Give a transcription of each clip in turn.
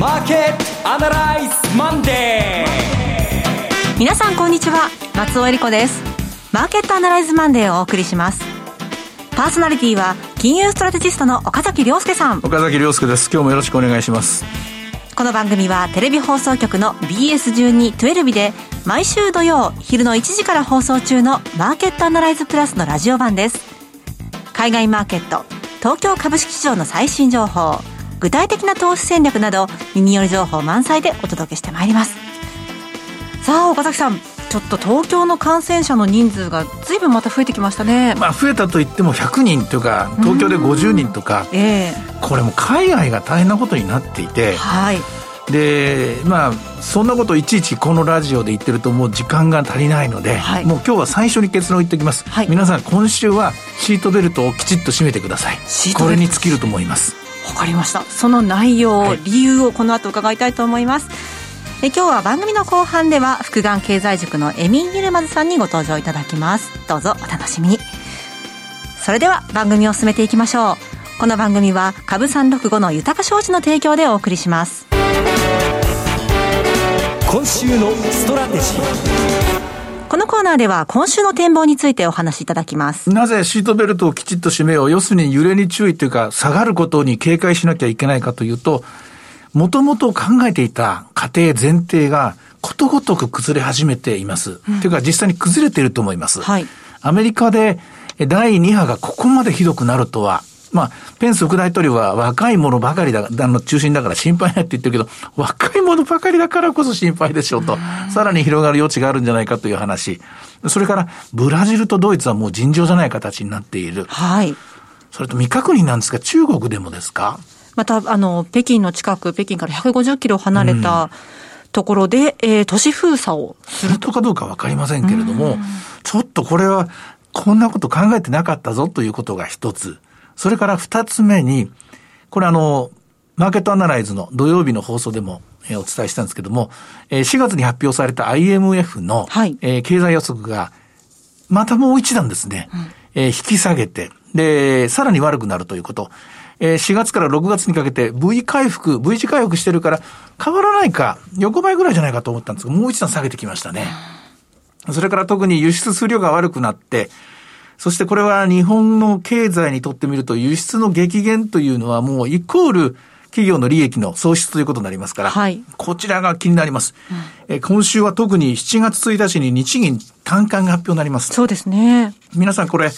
マーケットアナライズマンデー。皆さんこんにちは。松尾英里子です。マーケットアナライズマンデーをお送りします。パーソナリティは金融ストラテジストの岡崎良介さん。岡崎良介です。今日もよろしくお願いします。この番組はテレビ放送局の BS12-12 で毎週土曜昼の1時から放送中のマーケットアナライズプラスのラジオ版です。海外マーケット東京株式市場の最新情報具体的な投資戦略など耳寄り情報満載でお届けしてまいります。さあ岡崎さんちょっと東京の感染者の人数がずいぶんまた増えてきましたね。まあ増えたといっても100人というか東京で50人とか、えー、これも海外が大変なことになっていて、はい、でまあそんなこといちいちこのラジオで言ってるともう時間が足りないので、はい、もう今日は最初に結論を言っておきます、はい、皆さん今週はシートベルトをきちっと締めてください。これに尽きると思いますわかりました。その内容、はい、理由をこの後伺いたいと思います。え今日は番組の後半では福眼経済塾のエミン・ギルマズさんにご登場いただきます。どうぞお楽しみに。それでは番組を進めていきましょう。この番組は株365の豊か商事の提供でお送りします。今週のストラテジーこのコーナーでは今週の展望についてお話しいただきます。なぜシートベルトをきちっと締めよう。要するに揺れに注意というか、下がることに警戒しなきゃいけないかというと、もともと考えていた過程前提がことごとく崩れ始めています。うん、というか実際に崩れていると思います。はい。アメリカで第2波がここまでひどくなるとは、まあ、ペンス副大統領は若い者ばかりだ、あの中心だから心配ないって言ってるけど、若い者ばかりだからこそ心配でしょうと、さらに広がる余地があるんじゃないかという話。それから、ブラジルとドイツはもう尋常じゃない形になっている。はい。それと未確認なんですが、中国でもですか？また、あの、北京の近く、北京から150キロ離れた、うんところで、えー、都市封鎖をするとかどうかわかりませんけれども、ちょっとこれは、こんなこと考えてなかったぞということが一つ。それから二つ目に、これあの、マーケットアナライズの土曜日の放送でも、えお伝えしたんですけども、え4月に発表された IMF の、はい、え経済予測が、またもう一段ですね、うん、え引き下げて、で、さらに悪くなるということ。え4月から6月にかけて V 回復、V 字回復してるから変わらないか、横ばいぐらいじゃないかと思ったんですが、もう一段下げてきましたね。それから特に輸出数量が悪くなって、そしてこれは日本の経済にとってみると輸出の激減というのはもうイコール企業の利益の喪失ということになりますから、はい、こちらが気になります、うん、え。今週は特に7月1日に日銀単価が発表になります。そうですね。皆さんこれ、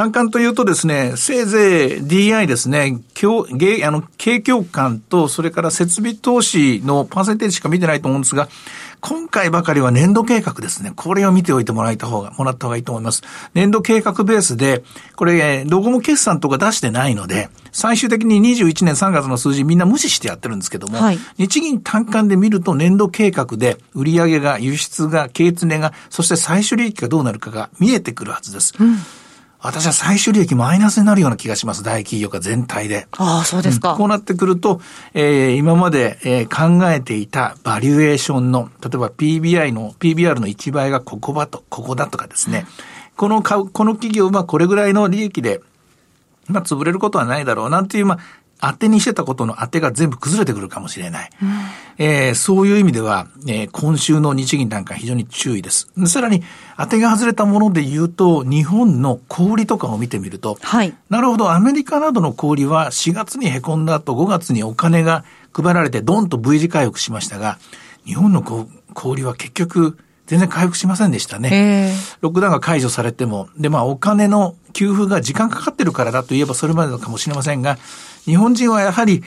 単価というとですね、せいぜい DI ですね、景あの景況感と、それから設備投資のパーセンテージしか見てないと思うんですが、今回ばかりは年度計画ですね。これを見ておいてもらいた方が、もらった方がいいと思います。年度計画ベースで、これ、どこも決算とか出してないので、最終的に21年3月の数字みんな無視してやってるんですけども、はい、日銀単価で見ると年度計画で売上が、輸出が、経常が、そして最終利益がどうなるかが見えてくるはずです。うん私は最終利益マイナスになるような気がします。大企業が全体で。ああ、そうですか、うん、こうなってくると、えー、今まで、えー、考えていたバリュエーションの、例えば PBI の、PBR の1倍がここだと、ここだとかですね。うん、このこの企業はこれぐらいの利益で、まあ、潰れることはないだろうなんていう、まあ、当てにしてたことの当てが全部崩れてくるかもしれない。うん、えー、そういう意味では、えー、今週の日銀なんか非常に注意です。さらに、当てが外れたもので言うと、日本の小売とかを見てみると、はい、なるほど、アメリカなどの小売は4月に凹んだ後、5月にお金が配られてドンと V 字回復しましたが、日本の小売は結局、全然回復しませんでしたね。ロックダウンが解除されても、で、まあ、お金の給付が時間かかってるからだといえばそれまでかもしれませんが、日本人はやはり、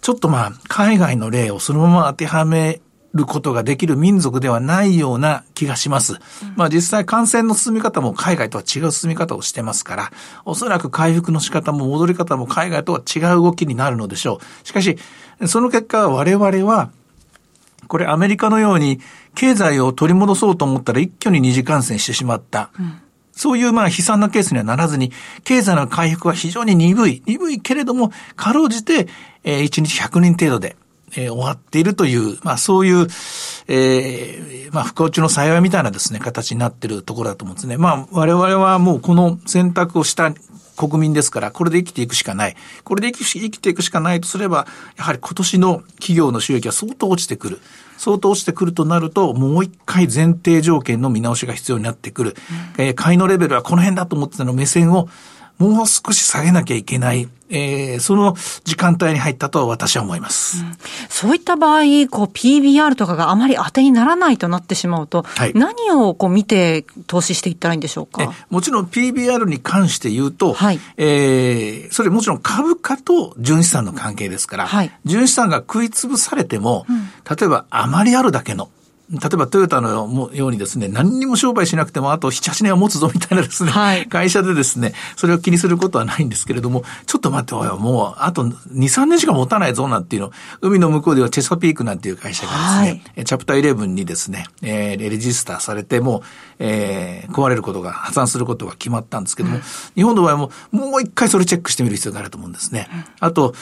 ちょっとまあ、海外の例をそのまま当てはめることができる民族ではないような気がします。まあ実際感染の進み方も海外とは違う進み方をしてますから、おそらく回復の仕方も戻り方も海外とは違う動きになるのでしょう。しかし、その結果我々は、これアメリカのように経済を取り戻そうと思ったら一挙に二次感染してしまった。うんそういうまあ悲惨なケースにはならずに、経済の回復は非常に鈍い。鈍いけれども、かろうじて、えー、1日100人程度で、えー、終わっているという、まあそういう、えー、まあ不幸中の幸いみたいなですね、形になっているところだと思うんですね。まあ我々はもうこの選択をした国民ですから、これで生きていくしかない。これで生き生きていくしかないとすれば、やはり今年の企業の収益は相当落ちてくる。相当落ちてくるとなると、もう一回前提条件の見直しが必要になってくる。うん、えー、買いのレベルはこの辺だと思ってたの目線をもう少し下げなきゃいけない、えー、その時間帯に入ったと私は思います。うん、そういった場合、こう PBR とかがあまり当てにならないとなってしまうと、はい、何をこう見て投資していったらいいんでしょうか？もちろん PBR に関して言うと、はい、えー、それもちろん株価と純資産の関係ですから、はい、純資産が食い潰されても、うん、例えばあまりあるだけの例えばトヨタのようにですね、何にも商売しなくてもあと7、8年は持つぞみたいなですね、はい、会社でですね、それを気にすることはないんですけれども、ちょっと待って、おい、もうあと2、3年しか持たないぞなんていうの、海の向こうではチェサピークなんていう会社がですね、はい、チャプター11にですね、えー、レジスターされても、えー、壊れることが、破産することが決まったんですけども、うん、日本の場合ももう一回それチェックしてみる必要があると思うんですね。あと、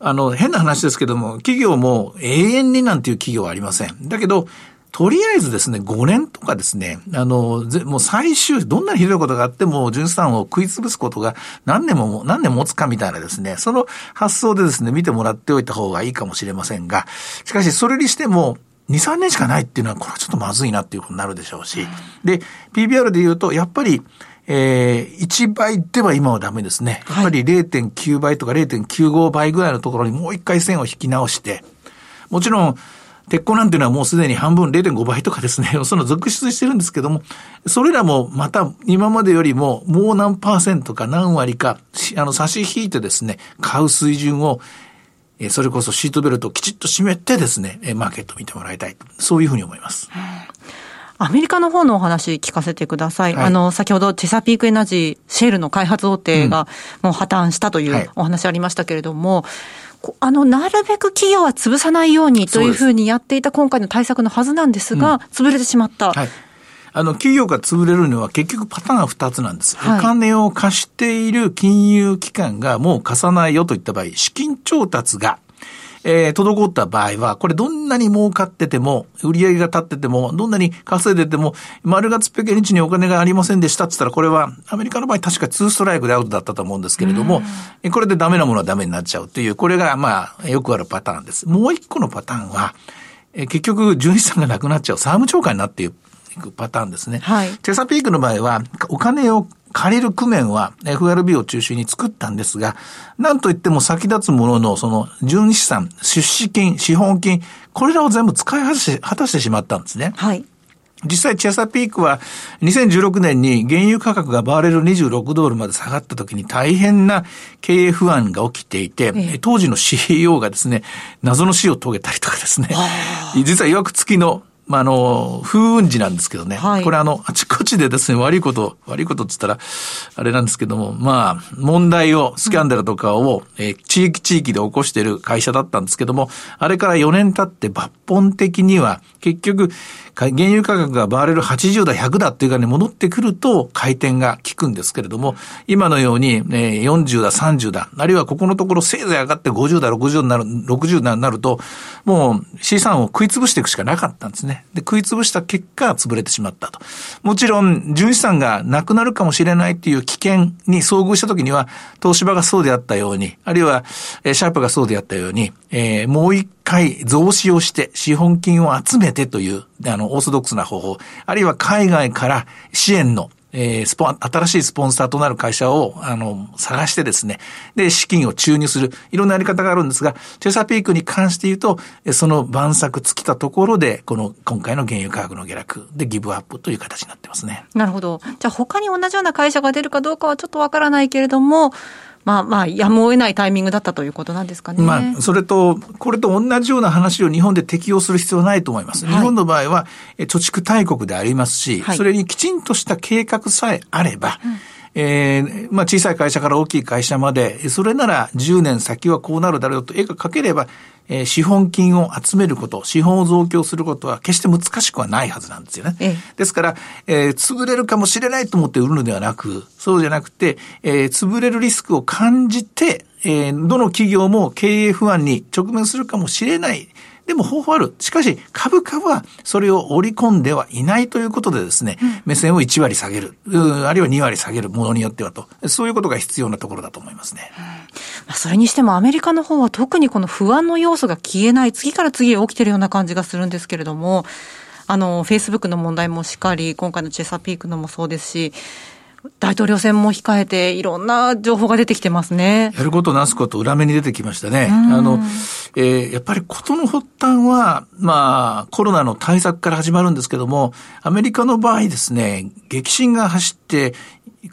あの、変な話ですけども、企業も永遠になんていう企業はありません。だけど、とりあえずですね、5年とかですね、あの、もう最終、どんなにひどいことがあっても、純資産を食い潰すことが何年も、何年持つかみたいなですね、その発想でですね、見てもらっておいた方がいいかもしれませんが、しかしそれにしても、2、3年しかないっていうのは、これはちょっとまずいなっていうことになるでしょうし、で、PBR で言うと、やっぱり、えー、1倍では今はダメですね。やっぱり0.9倍とか0.95倍ぐらいのところにもう一回線を引き直して、もちろん、鉄鋼なんていうのはもうすでに半分0.5倍とかですね、その続出してるんですけども、それらもまた今までよりももう何パーセントか何割か、あの差し引いてですね、買う水準をそれこそシートベルトをきちっと締めてですね、マーケット見てもらいたい。そういうふうに思います。アメリカの方のお話聞かせてください。はい、あの、先ほどチェサピークエナジー、シェールの開発大手がもう破綻したというお話ありましたけれども、はいあの、なるべく企業は潰さないようにというふうにやっていた今回の対策のはずなんですが、うん、潰れてしまった。はいあの、企業が潰れるのは結局パターンが2つなんです。はい、お金を貸している金融機関がもう貸さないよといった場合、資金調達がえー、滞った場合は、これどんなに儲かってても、売り上げが立ってても、どんなに稼いでても、丸月ペケ日にお金がありませんでしたって言ったら、これはアメリカの場合確か2ストライクでアウトだったと思うんですけれども、これでダメなものはダメになっちゃうという、これがまあ、よくあるパターンです。もう一個のパターンは、え結局、純資産がなくなっちゃう、債務超過になっていくパターンですね。はい。テサピークの場合は、お金を借りる区面は FRB を中心に作ったんですが、なんといっても先立つもののその純資産、出資金、資本金、これらを全部使い果たして果たしてしまったんですね。はい。実際、チェサピークは2016年に原油価格がバーレル26ドルまで下がった時に大変な経営不安が起きていて、ええ、当時の CEO がですね、謎の死を遂げたりとかですね、実は曰く付きのまあ、あの、風雲児なんですけどね。はい、これあの、あちこちでですね、悪いこと、悪いことって言ったら、あれなんですけども、まあ、問題を、スキャンダルとかを、うん、えー、地域地域で起こしている会社だったんですけども、あれから4年経って抜本的には、結局、原油価格がバーレル80だ、100だっていうかに戻ってくると回転が効くんですけれども、今のように、ね、40だ、30だ、あるいはここのところせいぜい上がって50だ、60になる、60になると、もう資産を食い潰していくしかなかったんですね。で、食い潰した結果、潰れてしまったと。もちろん、純資産がなくなるかもしれないっていう危険に遭遇した時には、東芝がそうであったように、あるいは、シャープがそうであったように、えー、もう一回増資をして資本金を集めてという、あの、オーソドックスな方法、あるいは海外から支援のえー、スポン、新しいスポンサーとなる会社を、あの、探してですね、で、資金を注入する、いろんなやり方があるんですが、チェサピークに関して言うと、その晩作尽きたところで、この、今回の原油価格の下落でギブアップという形になってますね。なるほど。じゃあ他に同じような会社が出るかどうかはちょっとわからないけれども、まあまあ、やむを得ないタイミングだったということなんですかね。まあ、それと、これと同じような話を日本で適用する必要はないと思います。はい、日本の場合は、貯蓄大国でありますし、はい、それにきちんとした計画さえあれば、うんえー、まあ小さい会社から大きい会社まで、それなら10年先はこうなるだろうと絵が描ければ、えー、資本金を集めること、資本を増強することは決して難しくはないはずなんですよね。ええ、ですから、えー、潰れるかもしれないと思って売るのではなく、そうじゃなくて、えー、潰れるリスクを感じて、えー、どの企業も経営不安に直面するかもしれない。でも方法ある。しかし、株価はそれを織り込んではいないということでですね、うん、目線を1割下げる、あるいは2割下げるものによってはと、そういうことが必要なところだと思いますね。うん、それにしてもアメリカの方は特にこの不安の要素が消えない、次から次へ起きてるような感じがするんですけれども、あの、フェイスブックの問題もしっかり、今回のチェサピークのもそうですし、大統領選も控えて、いろんな情報が出てきてますね。やることなすこと裏目に出てきましたね。あの、えー、やっぱりことの発端は、まあ、コロナの対策から始まるんですけども、アメリカの場合ですね、激震が走って、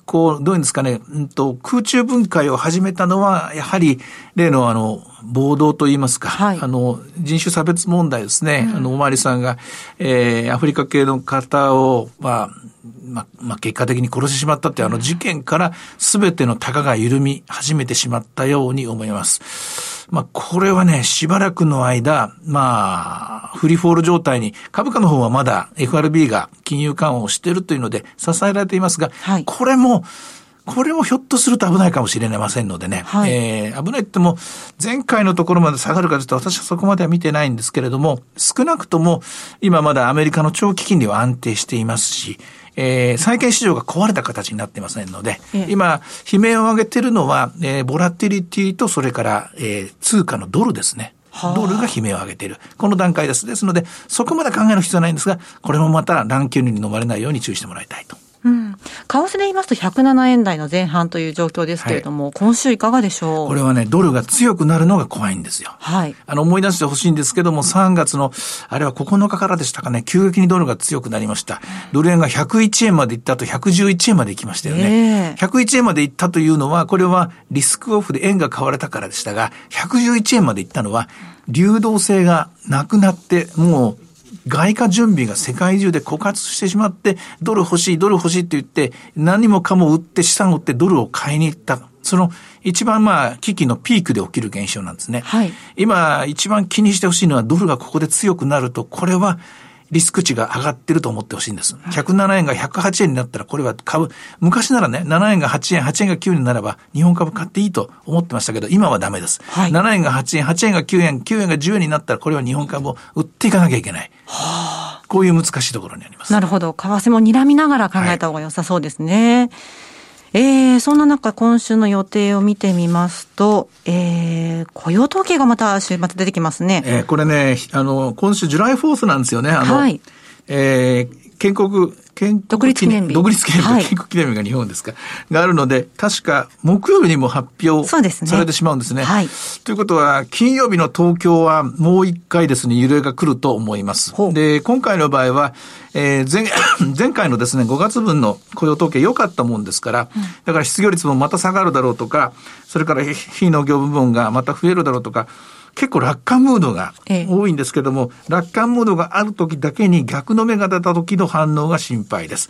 こう、どういうんですかね、うんと、空中分解を始めたのは、やはり、例のあの、暴動といいますか、はい、あの、人種差別問題ですね。うん、あの、おまわりさんが、えー、アフリカ系の方を、まあ、まあ、まあ、結果的に殺してしまったってあの事件から全ての高が緩み始めてしまったように思います。まあ、これはね、しばらくの間、まあ、フリーフォール状態に、株価の方はまだ FRB が金融緩和をしているというので支えられていますが、はい、これも、これもひょっとすると危ないかもしれませんのでね。はい、えー、危ないっても、前回のところまで下がるかというと私はそこまでは見てないんですけれども、少なくとも今まだアメリカの長期金利は安定していますし、えー、債券市場が壊れた形になってませんので、ええ、今、悲鳴を上げているのは、えー、ボラティリティとそれから、えー、通貨のドルですね。ドルが悲鳴を上げている。この段階です。ですので、そこまで考える必要はないんですが、これもまた乱気流に飲まれないように注意してもらいたいと。うん。為替で言いますと107円台の前半という状況ですけれども、はい、今週いかがでしょう？これはね、ドルが強くなるのが怖いんですよ。はい。あの、思い出してほしいんですけども、3月の、あれは9日からでしたかね、急激にドルが強くなりました。ドル円が101円まで行った後、111円まで行きましたよね。えー、101円まで行ったというのは、これはリスクオフで円が買われたからでしたが、111円まで行ったのは、流動性がなくなって、もう外貨準備が世界中で枯渇してしまって、ドル欲しい、ドル欲しいって言って、何もかも売って資産を売ってドルを買いに行った。その一番まあ危機のピークで起きる現象なんですね。はい、今一番気にしてほしいのはドルがここで強くなると、これはリスク値が上がってると思ってほしいんです。107円が108円になったら、これは株、昔ならね、7円が8円、8円が9円になれば、日本株買っていいと思ってましたけど、今はダメです。はい、7円が8円、8円が9円、9円が10円になったら、これは日本株を売っていかなきゃいけない。はあ、こういう難しいところにあります。なるほど。為替も睨みながら考えた方が良さそうですね。はいえー、そんな中、今週の予定を見てみますと、えー、雇用統計がまた週末出てきますね。えー、これね、あの、今週ジュライフォースなんですよね。あの、はい。えー、建国、建独立記念日。独立記念日、はい、建国記念日が日本ですか？があるので、確か木曜日にも発表されてしまうんですね。すねはい。ということは、金曜日の東京はもう一回ですね、揺れが来ると思います。で、今回の場合は、えー、前、前回のですね、5月分の雇用統計良かったもんですから、だから失業率もまた下がるだろうとか、それから非農業部分がまた増えるだろうとか、結構楽観ムードが多いんですけども、ええ、楽観ムードがある時だけに逆の目が出た時の反応が心配です。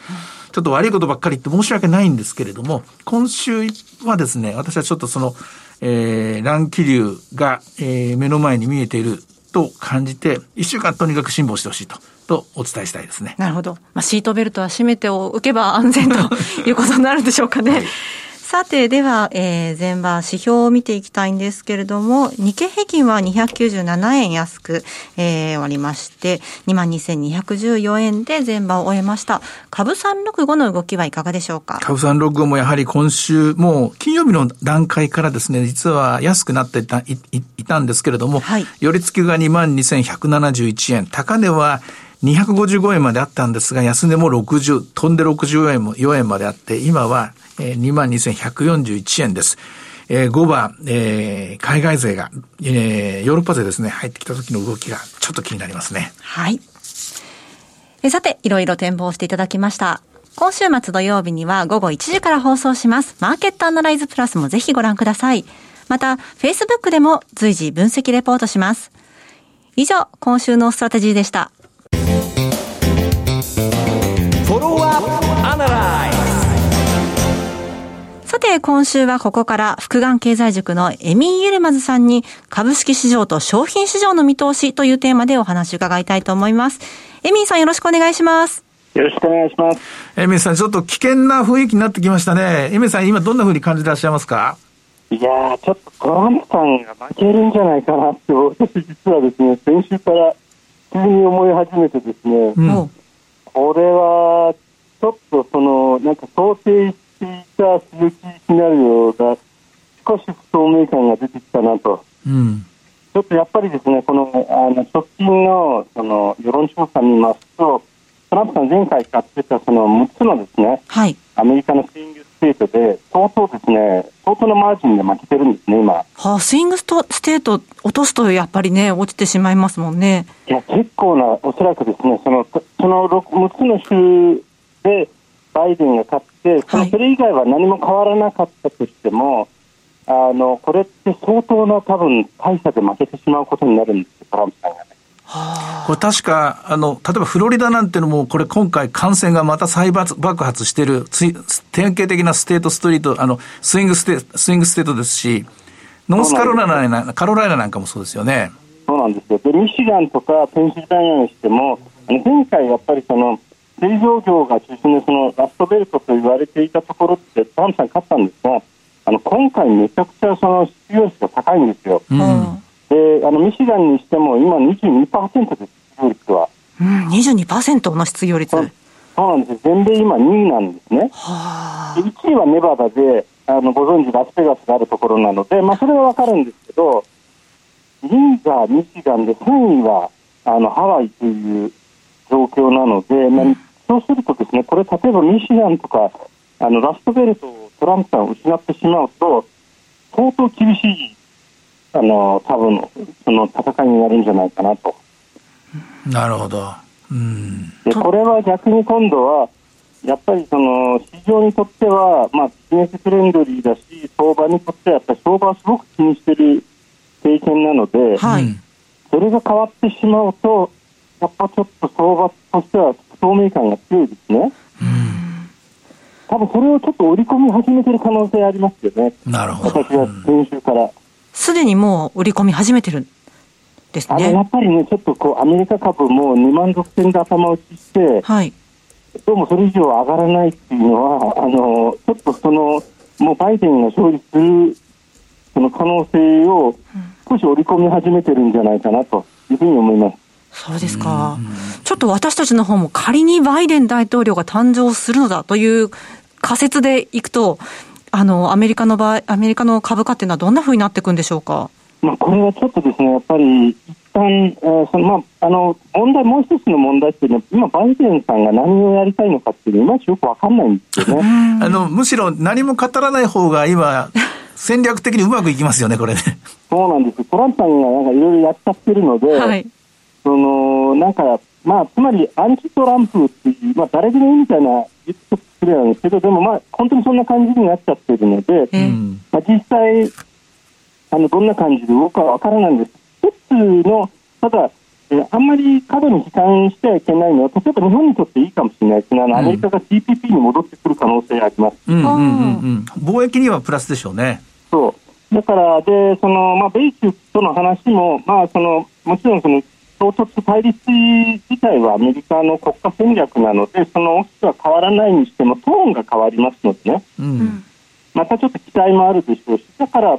ちょっと悪いことばっかり言って申し訳ないんですけれども、今週はですね、私はちょっとその、えー、乱気流が、えー、目の前に見えていると感じて、一週間とにかく辛抱してほしいと。とお伝えしたいですね。なるほど。まあ、シートベルトは締めておけば安全ということになるんでしょうかね。はいさて、では、えー、前場指標を見ていきたいんですけれども、日経平均は297円安く、えー、終わりまして、22,214円で前場を終えました。株365の動きはいかがでしょうか？株365もやはり今週、もう金曜日の段階からですね、実は安くなっていたいいたんですけれども、はい、寄り付きが22,171円、高値は255円まであったんですが、安値も60、飛んで64円も4円まであって、今はえー、22,141円です。えー、5番、えー、海外勢が、えー、ヨーロッパ勢ですね、入ってきた時の動きがちょっと気になりますね。はい。えさて、いろいろ展望していただきました。今週末土曜日には午後1時から放送します。マーケットアナライズプラスもぜひご覧ください。また、Facebook でも随時分析レポートします。以上、今週のストラテジーでした。さて、今週はここから複眼経済塾のエミン・ユルマズさんに株式市場と商品市場の見通しというテーマでお話を伺いたいと思います。エミンさんよろしくお願いします。よろしくお願いします。エミンさん、ちょっと危険な雰囲気になってきましたね。エミンさん、今どんな風に感じてらっしゃいますか？いやー、ちょっとトランプさんが負けるんじゃないかなって、私実はですね、先週から急に思い始めてですね、うんおこれは、ちょっとその、なんか想定いた鈴木シナリオが少し不透明感が出てきたなと。うん。ちょっとやっぱりですね、この、あの、直近の、その、世論調査見ますと、トランプさん前回買ってたその6つのですね、はい。アメリカのスイングステートで、相当ですね、相当なマージンで負けてるんですね、今。はあ、スイングストステート落とすとやっぱりね、落ちてしまいますもんね。いや、結構な、おそらくですね、その、その6つの州で、バイデンが勝って、そのはいそれ以外は何も変わらなかったとしても、あの、これって相当な多分、大差で負けてしまうことになるんですよ、トランプさんがね。これ確か、あの、例えばフロリダなんてのも、これ今回感染がまた再爆爆発してる、つい典型的なステートストリート、あの、スイングステ、スイングステートですし、ノースカロライナ、カロライナなんかもそうですよね。そうなんですよ。で、ミシガンとかペンシルベニアにしても、あの前回やっぱりその、製造業が中心でそのラストベルトと言われていたところってトランプさん勝ったんですが、あの、今回めちゃくちゃその失業率が高いんですよ。うん。で、あの、ミシガンにしても今22%です、失業率は。うん、22%の失業率。そうなんですよ。全米今2位なんですね。はで1位はネバダで、あの、ご存知ラスベガスがあるところなので、まあ、それはわかるんですけど、2位がミシガンで、3位は、あの、ハワイという状況なので、まあ、そうするとですね、これ例えばミシガンとか、あの、ラストベルトをトランプさん失ってしまうと、相当厳しい、あの、多分、その戦いになるんじゃないかなと。なるほど。うん。で、これは逆に今度は、やっぱりその市場にとっては、まあ、ビジネスフレンドリーだし、相場にとってはやっぱり相場をすごく気にしてる経験なので、はいうんそれが変わってしまうと、やっぱちょっと相場としては不透明感が強いですね。多分それをちょっと織り込み始めてる可能性ありますよね。なるほど。私は先週から。すでにもう売り込み始めてるんですあの、やね。っぱりね、ちょっとこう、アメリカ株も2万6千で頭打ちして、はい。どうもそれ以上上がらないっていうのは、あの、ちょっとその、もうバイデンが勝利する、その可能性を少し織り込み始めてるんじゃないかなというふうに思います。そうですか。ちょっと私たちの方も仮にバイデン大統領が誕生するのだという仮説でいくと、あの、アメリカの場合、アメリカの株価っていうのはどんな風になっていくんでしょうか？まあ、これはちょっとですね、やっぱり、一旦、えーその、まあ、あの、問題、もう一つの問題っていうのは、今、バイデンさんが何をやりたいのかっていうのは、いまいちよくわかんないんですよね。あの、むしろ何も語らない方が今、戦略的にうまくいきますよね、これね。そうなんです。トランプさんがなんかいろいろやっちゃってるので、はい。その、なんか、まあ、つまり、アンチトランプっていう、まあ、誰でもいいみたいな言って失礼なんですけど、でもまあ、本当にそんな感じになっちゃってるので、えーうん。まあ、実際、あの、どんな感じで動くかわからないんです。一つの、ただ、えーあんまり過度に悲観してはいけないのは、例えば日本にとっていいかもしれないですね。あの、アメリカが TPP に戻ってくる可能性があります。うんうんうんうん。貿易にはプラスでしょうね。そう。だから、で、その、まあ、米中との話も、まあ、その、もちろんその、衝突対立自体はアメリカの国家戦略なので、その大きくは変わらないにしても、トーンが変わりますのでね、うん。またちょっと期待もあるでしょうし、だから、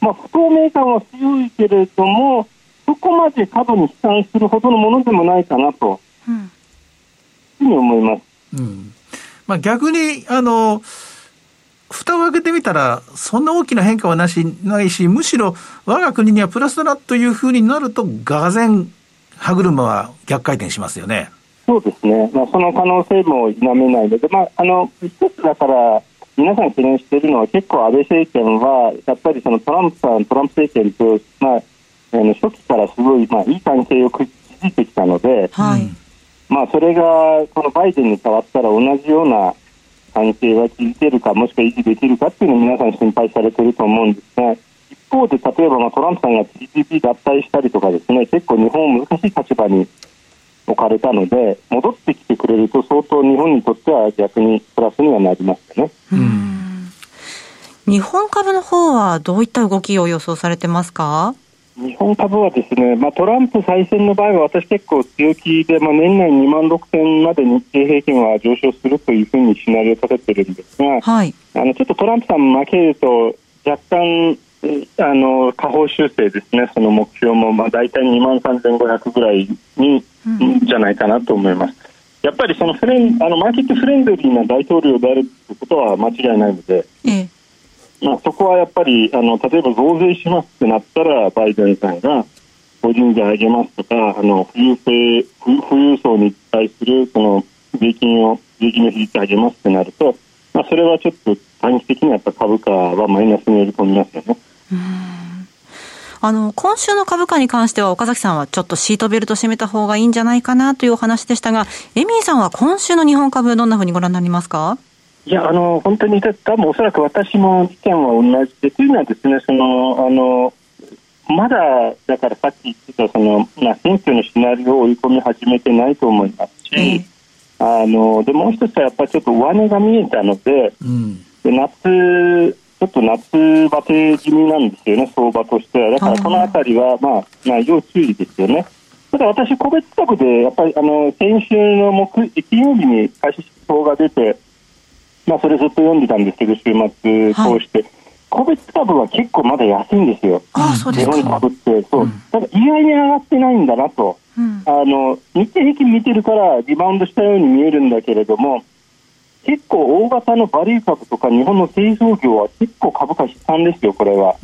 まあ、不透明感は強いけれども、そこまで過度に悲観するほどのものでもないかなと、うんふうに思います。うん。まあ逆に、あの、蓋を開けてみたら、そんな大きな変化はなし、ないし、むしろ我が国にはプラスだなというふうになると、がぜん歯車は逆回転しますよね。そうですね、まあ、その可能性も否めないので、まあ、あの一つだから、皆さん懸念しているのは、結構安倍政権は、やっぱりそのトランプさん、トランプ政権と、まあ、あの初期からすごい、まあ、いい関係を築いてきたので、はい。うんまあ、それがこのバイデンに変わったら同じような関係は築けるか、もしくは維持できるかっていうのを皆さん心配されていると思うんですが、一方で例えばまあトランプさんが TPP 脱退したりとかですね、結構日本難しい立場に置かれたので、戻ってきてくれると相当日本にとっては逆にプラスにはなりますよね。日本株の方はどういった動きを予想されてますか？日本株はですね、まあ、トランプ再選の場合は私結構強気で、まあ、年内2万6千まで日経平均は上昇するというふうにシナリオを立ててるんですが、はい。あのちょっとトランプさん負けると若干、あの、下方修正ですね、その目標も、まあ、大体2万3500ぐらいに、うん、じゃないかなと思います。やっぱりそのフレンあのマーケットフレンドリーな大統領であるということは間違いないので、ええ、まあ、そこはやっぱりあの例えば増税しますってなったらバイデンさんが法人税上げますとかあの富裕性富裕層に対するその税金を税金の比率上げますってなると、まあ、それはちょっと短期的にやっぱ株価はマイナスに入り込みますよね。あの、今週の株価に関しては岡崎さんはちょっとシートベルト締めた方がいいんじゃないかなというお話でしたが、エミーさんは今週の日本株どんなふうにご覧になりますか？いや、あの、本当に、多分おそらく私も意見は同じで、というのはですね、その、あの、まだ、だからさっき言ってた、その、まあ、選挙のシナリオを追い込み始めてないと思いますし、あの、で、もう一つはやっぱりちょっと上値が見えたので、うん、で夏、ちょっと夏バテ気味なんですよね、相場としては。だからこのあたりは、まあ、まあ、要注意ですよね。ただ私、個別株で、やっぱり、あの、先週の木、金曜日に開始指が出て、まあ、それずっと読んでたんですけど、週末通して。はい、個別株は結構まだ安いんですよ。あそうですか。日本株って。そう。うん、ただ、意外に上がってないんだなと。うん、あの、日経平均見てるから、リバウンドしたように見えるんだけれども、結構大型のバリュー株とか日本の製造業は結構株価悲惨ですよ、これは。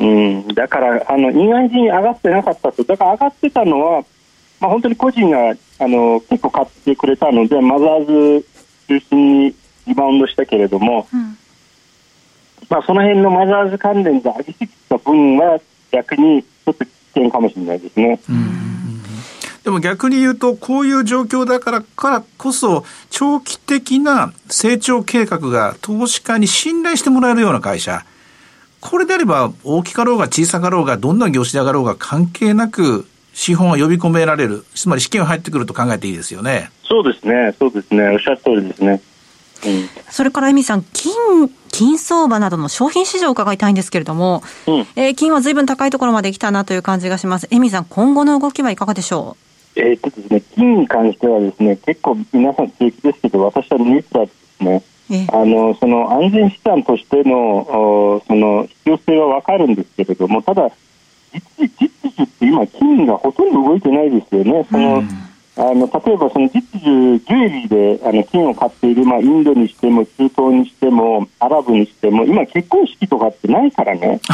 うん、だからあの意外に上がってなかったと、だから上がってたのは、まあ、本当に個人があの結構買ってくれたので、マザーズ中心にリバウンドしたけれども、うん、まあ、その辺のマザーズ関連で上げてきた分は逆にちょっと危険かもしれないですね。うんでも逆に言うと、こういう状況だからからこそ、長期的な成長計画が投資家に信頼してもらえるような会社、これであれば大きかろうが小さかろうが、どんな業種で上がろうが関係なく、資本は呼び込められる、つまり資金は入ってくると考えていいですよね。そうですね、そうですね、おっしゃる通りですね。うん、それからエミさん、金、金相場などの商品市場を伺いたいんですけれども、うん、えー、金はずいぶん高いところまで来たなという感じがします。エミさん、今後の動きはいかがでしょう？えーとですね、金に関してはですね結構皆さん強気ですけど私はニュースはですねあのその安全資産としてのその必要性は分かるんですけれどもただ実実需って今金がほとんど動いてないですよね。その、うん、あの例えばその実需ジュエリーであの金を買っている、まあ、インドにしても中東にしてもアラブにしても今結婚式とかってないからね。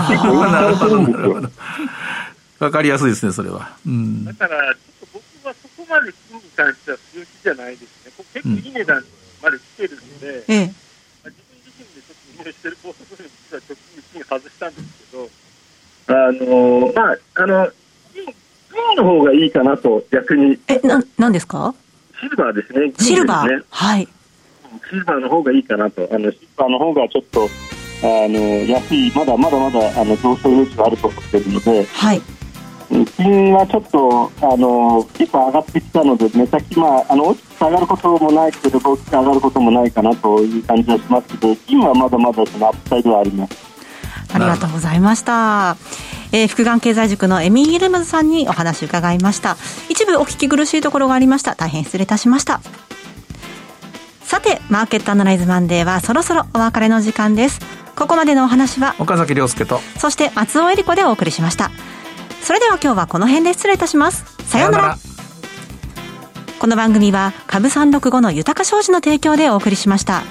わかりやすいですね、それは。うん、だから、関しては強気じゃないですね、結構いい値段まで来てるんで、うん、まあ、自分自身でちょっと運営してるポートフォリオ実は直近金外したんですけど、あのー、まあ、あの、金、金の方がいいかなと、逆に。え、な、なんですか？シルバーですね。シルバー、はい。シルバーの方がいいかなと。あの、シルバーの方がちょっと、あの、安い、まだまだまだ、あの、上昇余地があると思ってるので、はい。金はちょっとあの結構上がってきたので、目先、まあ、あの大きく下がることもないけれど、大きく上がることもないかなという感じはしますけど、金はまだまだそのアップサイドはあります。ありがとうございました。えー、福眼経済塾のエミー・ギルムズさんにお話伺いました。一部お聞き苦しいところがありました。大変失礼いたしました。さて、マーケットアナライズマンデーはそろそろお別れの時間です。ここまでのお話は岡崎亮介とそして松尾恵里子でお送りしましたそれでは今日はこの辺で失礼いたします。さようなら。この番組は株365の豊か商事の提供でお送りしました。